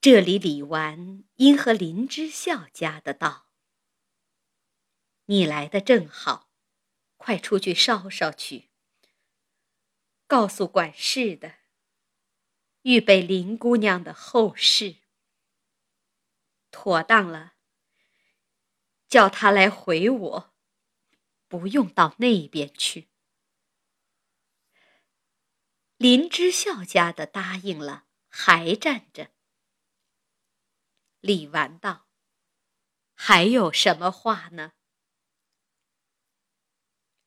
这里李纨因和林之孝家的道：“你来的正好，快出去烧烧去。告诉管事的，预备林姑娘的后事。妥当了，叫他来回我，不用到那边去。”林之孝家的答应了，还站着。李纨道：“还有什么话呢？”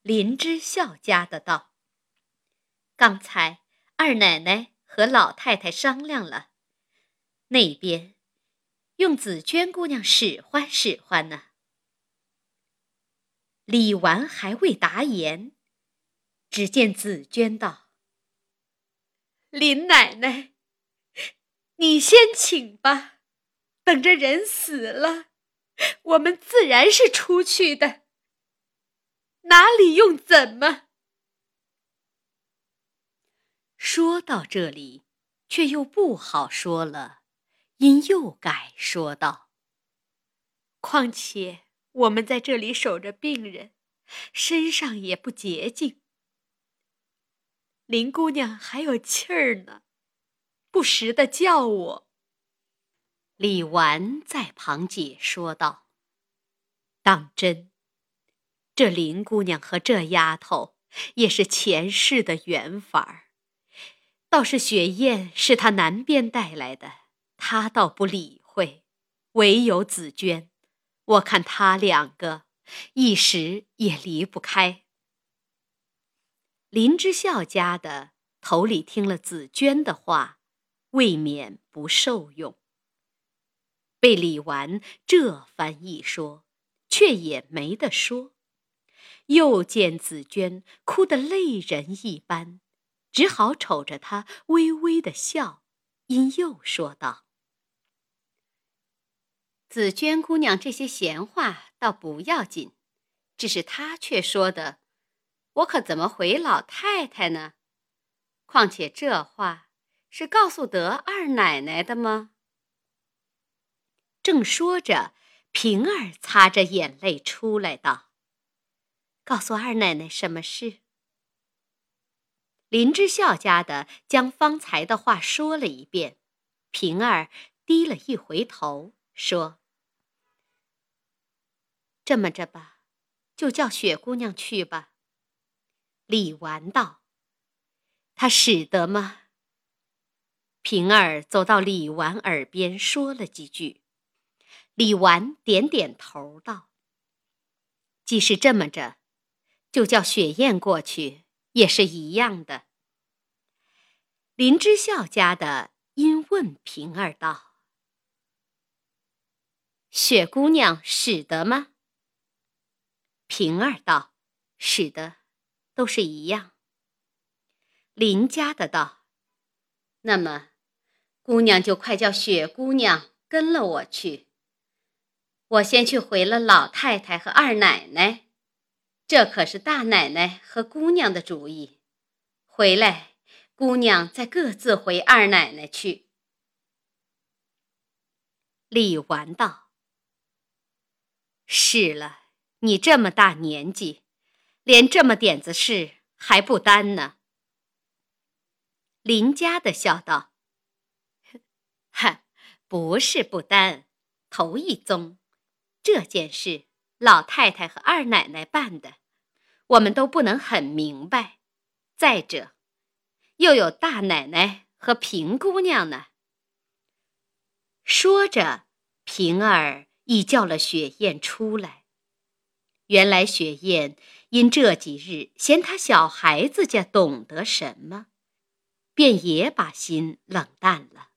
林之孝家的道：“刚才二奶奶和老太太商量了，那边用紫娟姑娘使唤使唤呢。”李纨还未答言，只见紫娟道。林奶奶，你先请吧，等着人死了，我们自然是出去的。哪里用怎么？说到这里，却又不好说了，因又改说道：“况且我们在这里守着病人，身上也不洁净。”林姑娘还有气儿呢，不时的叫我。李纨在旁解说道：“当真，这林姑娘和这丫头也是前世的缘法儿。倒是雪雁是她南边带来的，她倒不理会。唯有紫娟，我看她两个一时也离不开。”林之孝家的头里听了紫娟的话，未免不受用。被李纨这番一说，却也没得说。又见紫娟哭得泪人一般，只好瞅着她微微的笑，因又说道：“紫娟姑娘这些闲话倒不要紧，只是她却说的。”我可怎么回老太太呢？况且这话是告诉得二奶奶的吗？正说着，平儿擦着眼泪出来道：“告诉二奶奶什么事？”林之孝家的将方才的话说了一遍，平儿低了一回头，说：“这么着吧，就叫雪姑娘去吧。”李纨道：“他使得吗？”平儿走到李纨耳边说了几句，李纨点点头道：“既是这么着，就叫雪雁过去，也是一样的。”林之孝家的因问平儿道：“雪姑娘使得吗？”平儿道：“使得。”都是一样。林家的道：“那么，姑娘就快叫雪姑娘跟了我去。我先去回了老太太和二奶奶，这可是大奶奶和姑娘的主意。回来，姑娘再各自回二奶奶去。”李纨道：“是了，你这么大年纪。”连这么点子事还不担呢？林家的笑道：“ 哈，不是不担，头一宗，这件事老太太和二奶奶办的，我们都不能很明白。再者，又有大奶奶和平姑娘呢。”说着，平儿已叫了雪雁出来。原来雪雁。因这几日嫌他小孩子家懂得什么，便也把心冷淡了。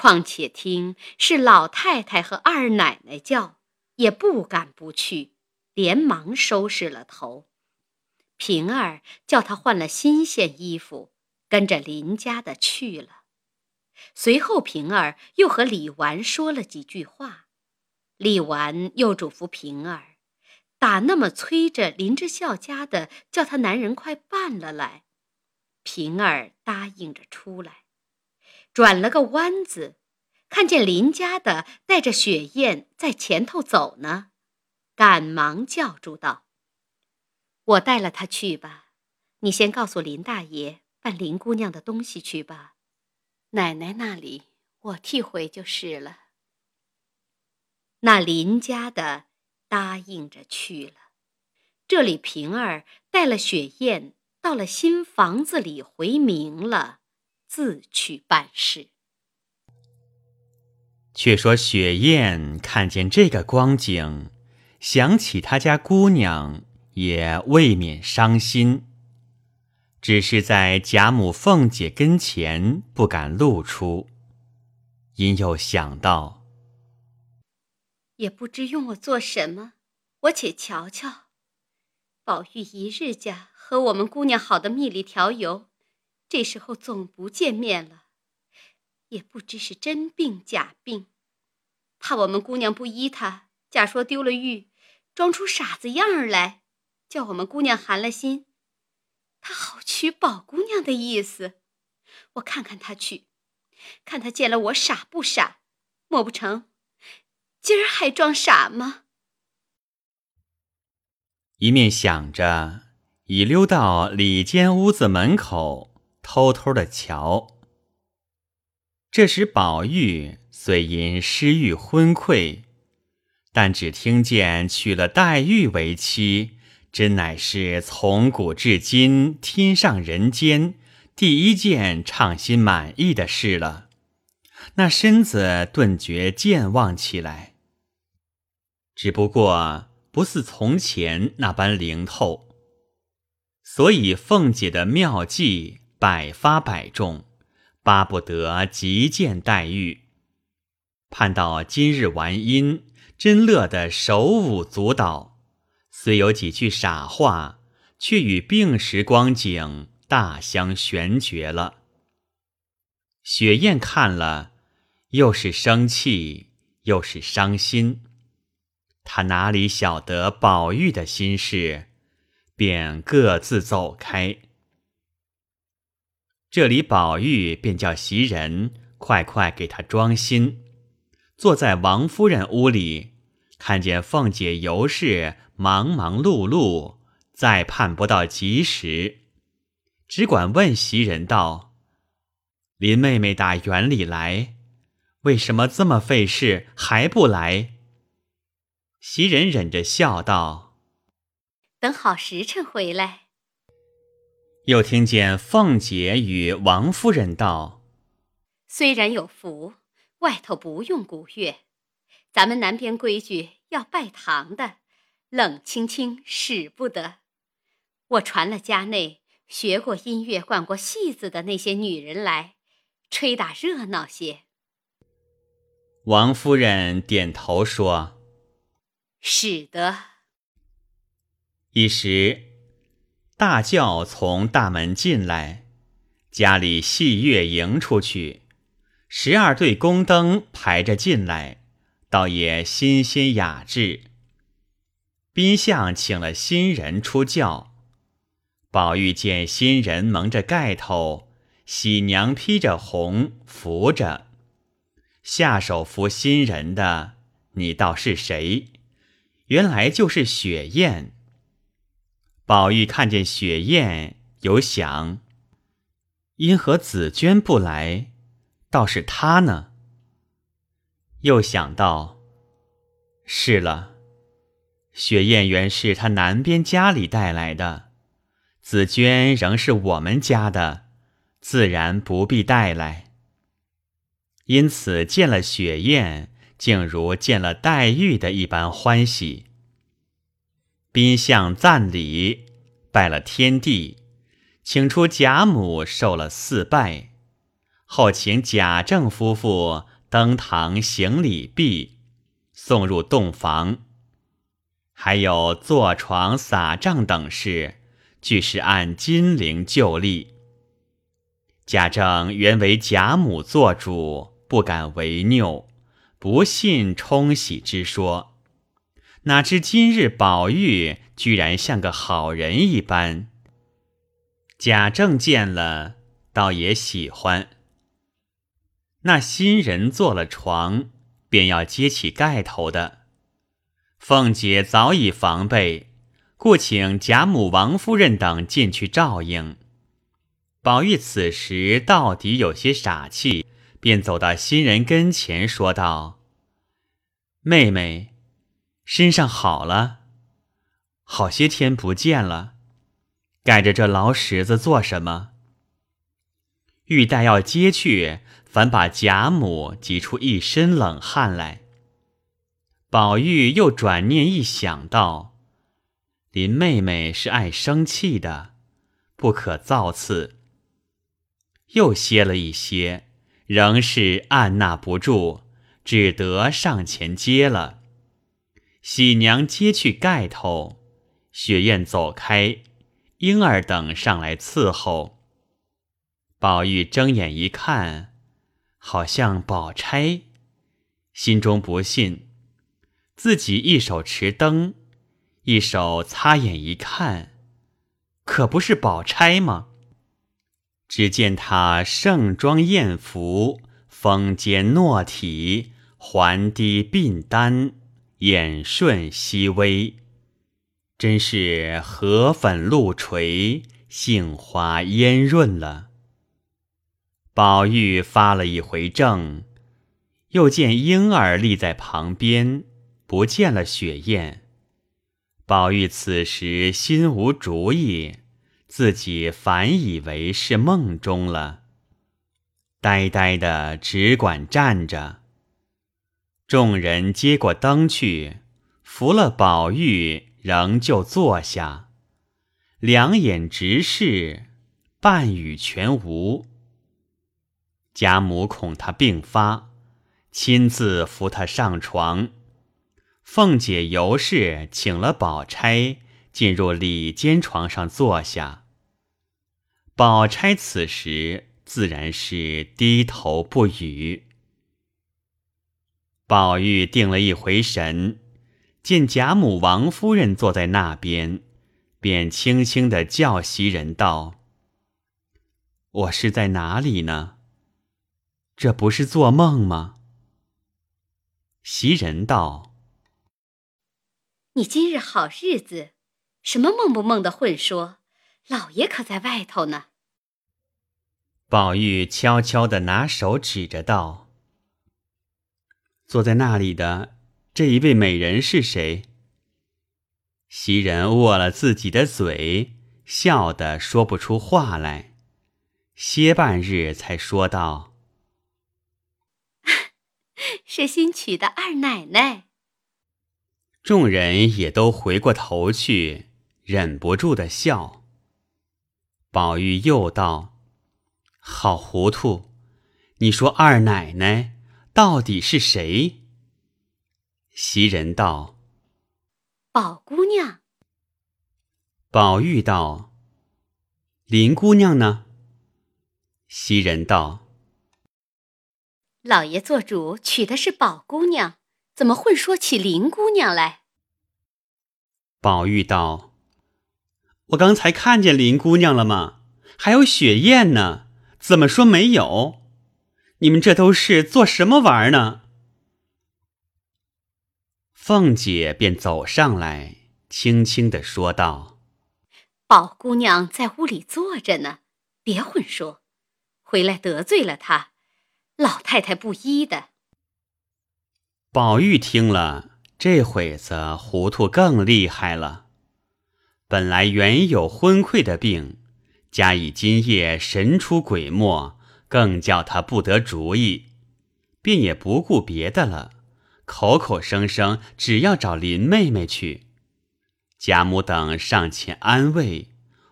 况且听是老太太和二奶奶叫，也不敢不去，连忙收拾了头。平儿叫他换了新鲜衣服，跟着林家的去了。随后平儿又和李纨说了几句话，李纨又嘱咐平儿。打那么催着林之孝家的，叫他男人快办了来。平儿答应着出来，转了个弯子，看见林家的带着雪雁在前头走呢，赶忙叫住道：“我带了他去吧，你先告诉林大爷办林姑娘的东西去吧，奶奶那里我替回就是了。”那林家的答应着去了。这里平儿带了雪雁到了新房子里回明了，自去办事。却说雪雁看见这个光景，想起他家姑娘，也未免伤心。只是在贾母、凤姐跟前不敢露出，因又想到。也不知用我做什么，我且瞧瞧。宝玉一日家和我们姑娘好的蜜里调油，这时候总不见面了，也不知是真病假病，怕我们姑娘不依他，假说丢了玉，装出傻子样儿来，叫我们姑娘寒了心，他好娶宝姑娘的意思。我看看他去，看他见了我傻不傻，莫不成？今儿还装傻吗？一面想着，已溜到里间屋子门口，偷偷的瞧。这时宝玉虽因失欲昏聩，但只听见娶了黛玉为妻，真乃是从古至今天上人间第一件畅心满意的事了。那身子顿觉健忘起来，只不过不似从前那般灵透，所以凤姐的妙计百发百中，巴不得急见黛玉。盼到今日完姻，真乐得手舞足蹈，虽有几句傻话，却与病时光景大相悬绝了。雪雁看了。又是生气，又是伤心，他哪里晓得宝玉的心事，便各自走开。这里宝玉便叫袭人快快给他装新，坐在王夫人屋里，看见凤姐尤氏忙忙碌碌，再盼不到及时，只管问袭人道：“林妹妹打园里来。”为什么这么费事还不来？袭人忍着笑道：“等好时辰回来。”又听见凤姐与王夫人道：“虽然有福，外头不用鼓乐，咱们南边规矩要拜堂的，冷清清使不得。我传了家内学过音乐、管过戏子的那些女人来，吹打热闹些。”王夫人点头说：“使得。”一时，大轿从大门进来，家里戏乐迎出去，十二对宫灯排着进来，倒也新鲜雅致。宾相请了新人出轿，宝玉见新人蒙着盖头，喜娘披着红扶着。下手扶新人的，你道是谁？原来就是雪雁。宝玉看见雪雁，有想：因何紫鹃不来？倒是他呢？又想到：是了，雪雁原是他南边家里带来的，紫鹃仍是我们家的，自然不必带来。因此见了雪雁，竟如见了黛玉的一般欢喜。宾相赞礼，拜了天地，请出贾母受了四拜，后请贾政夫妇登堂行礼毕，送入洞房。还有坐床撒帐等事，俱是按金陵旧例。贾政原为贾母做主。不敢违拗，不信冲喜之说，哪知今日宝玉居然像个好人一般。贾政见了，倒也喜欢。那新人坐了床，便要揭起盖头的。凤姐早已防备，故请贾母、王夫人等进去照应。宝玉此时到底有些傻气，便走到新人跟前，说道：“妹妹，身上好了，好些天不见了，盖着这老石子做什么？”玉带要接去，反把贾母急出一身冷汗来。宝玉又转念一想到，林妹妹是爱生气的，不可造次。又歇了一歇，仍是按捺不住，只得上前接了。喜娘揭去盖头，雪雁走开，莺儿等上来伺候。宝玉睁眼一看，好像宝钗，心中不信，自己一手持灯，一手擦眼一看，可不是宝钗吗？只见她盛装艳服，风肩诺体，环低鬓丹，眼顺熹微，真是河粉露垂，杏花烟润了。宝玉发了一回怔，又见莺儿立在旁边，不见了雪雁。宝玉此时心无主意，自己反以为是梦中了，呆呆的只管站着。众人接过灯去，扶了宝玉，仍旧坐下，两眼直视，半语全无。贾母恐他病发，亲自扶他上床。凤姐尤氏请了宝钗进入里间床上坐下。宝钗此时自然是低头不语。宝玉定了一回神，见贾母、王夫人坐在那边，便轻轻的叫袭人道：“我是在哪里呢？”这不是做梦吗？袭人道：“你今日好日子，什么梦不梦的混说？老爷可在外头呢？”宝玉悄悄的拿手指着道：“坐在那里的这一位美人是谁？”袭人握了自己的嘴，笑得说不出话来，歇半日才说道。是新娶的二奶奶。众人也都回过头去，忍不住的笑。宝玉又道：“好糊涂！你说二奶奶到底是谁？”袭人道：“宝姑娘。”宝玉道：“林姑娘呢？”袭人道。老爷做主娶的是宝姑娘，怎么混说起林姑娘来？宝玉道：“我刚才看见林姑娘了吗？还有雪雁呢，怎么说没有？你们这都是做什么玩呢？”凤姐便走上来，轻轻的说道：“宝姑娘在屋里坐着呢，别混说，回来得罪了她。”老太太不依的。宝玉听了，这会子糊涂更厉害了。本来原有昏聩的病，加以今夜神出鬼没，更叫他不得主意，便也不顾别的了，口口声声只要找林妹妹去。贾母等上前安慰，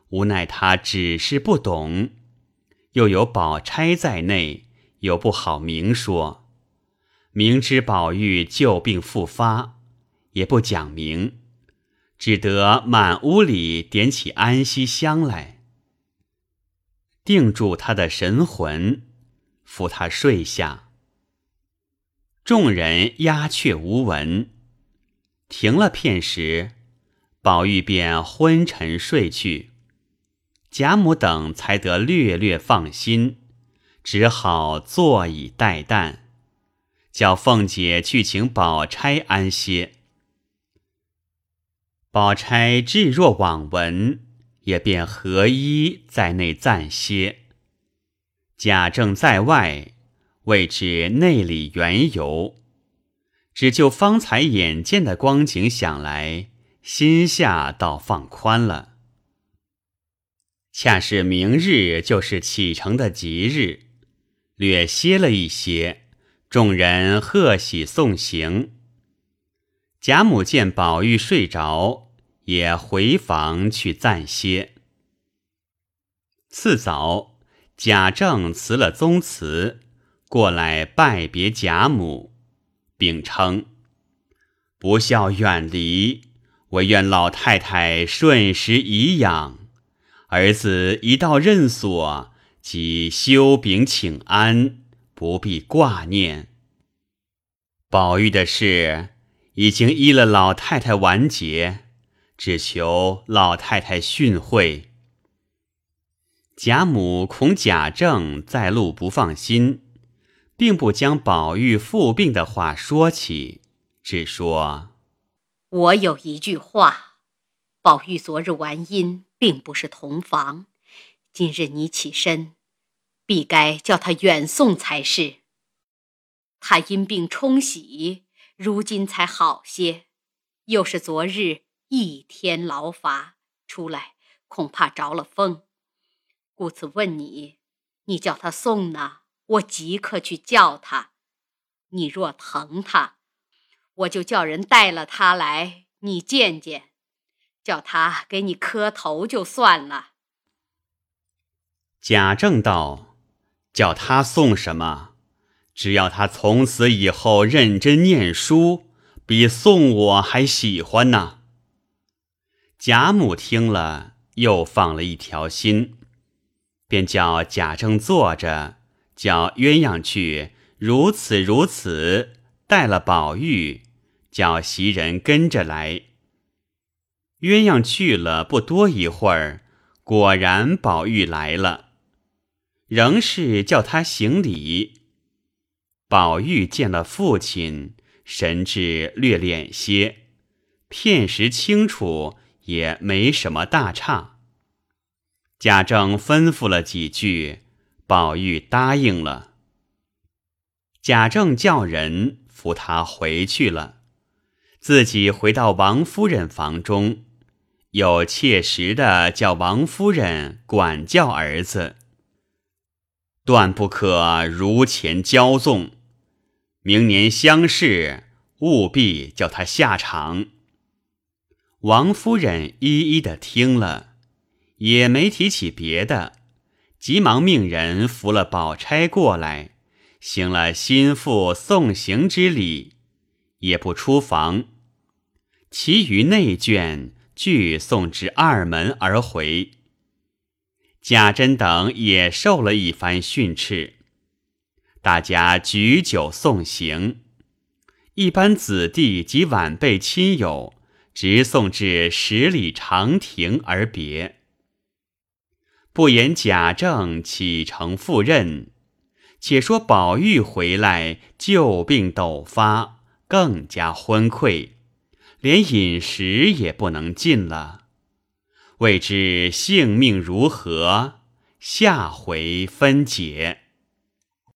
无奈他只是不懂，又有宝钗在内。又不好明说，明知宝玉旧病复发，也不讲明，只得满屋里点起安息香来，定住他的神魂，扶他睡下。众人鸦雀无闻，停了片时，宝玉便昏沉睡去，贾母等才得略略放心。只好坐以待旦，叫凤姐去请宝钗安歇。宝钗置若罔闻，也便合衣在内暂歇。贾政在外，未知内里缘由，只就方才眼见的光景想来，心下倒放宽了。恰是明日就是启程的吉日。略歇了一些，众人贺喜送行。贾母见宝玉睡着，也回房去暂歇。次早，贾政辞了宗祠，过来拜别贾母，并称：“不孝远离，唯愿老太太顺时颐养，儿子一到任所。”即修禀请安，不必挂念。宝玉的事已经依了老太太完结，只求老太太训诲。贾母恐贾政在路不放心，并不将宝玉复病的话说起，只说：“我有一句话，宝玉昨日完阴，并不是同房，今日你起身。”必该叫他远送才是。他因病冲喜，如今才好些，又是昨日一天劳乏，出来恐怕着了风，故此问你，你叫他送呢，我即刻去叫他。你若疼他，我就叫人带了他来，你见见，叫他给你磕头就算了。贾政道。叫他送什么？只要他从此以后认真念书，比送我还喜欢呢。贾母听了，又放了一条心，便叫贾政坐着，叫鸳鸯去如此如此，带了宝玉，叫袭人跟着来。鸳鸯去了不多一会儿，果然宝玉来了。仍是叫他行礼。宝玉见了父亲，神志略敛些，片时清楚，也没什么大差。贾政吩咐了几句，宝玉答应了。贾政叫人扶他回去了，自己回到王夫人房中，又切实的叫王夫人管教儿子。断不可如前骄纵，明年乡试务必叫他下场。王夫人一一的听了，也没提起别的，急忙命人扶了宝钗过来，行了心腹送行之礼，也不出房，其余内眷俱送至二门而回。贾珍等也受了一番训斥，大家举酒送行。一般子弟及晚辈亲友，直送至十里长亭而别。不言贾政启程赴任，且说宝玉回来旧病陡发，更加昏聩，连饮食也不能进了。未知性命如何，下回分解。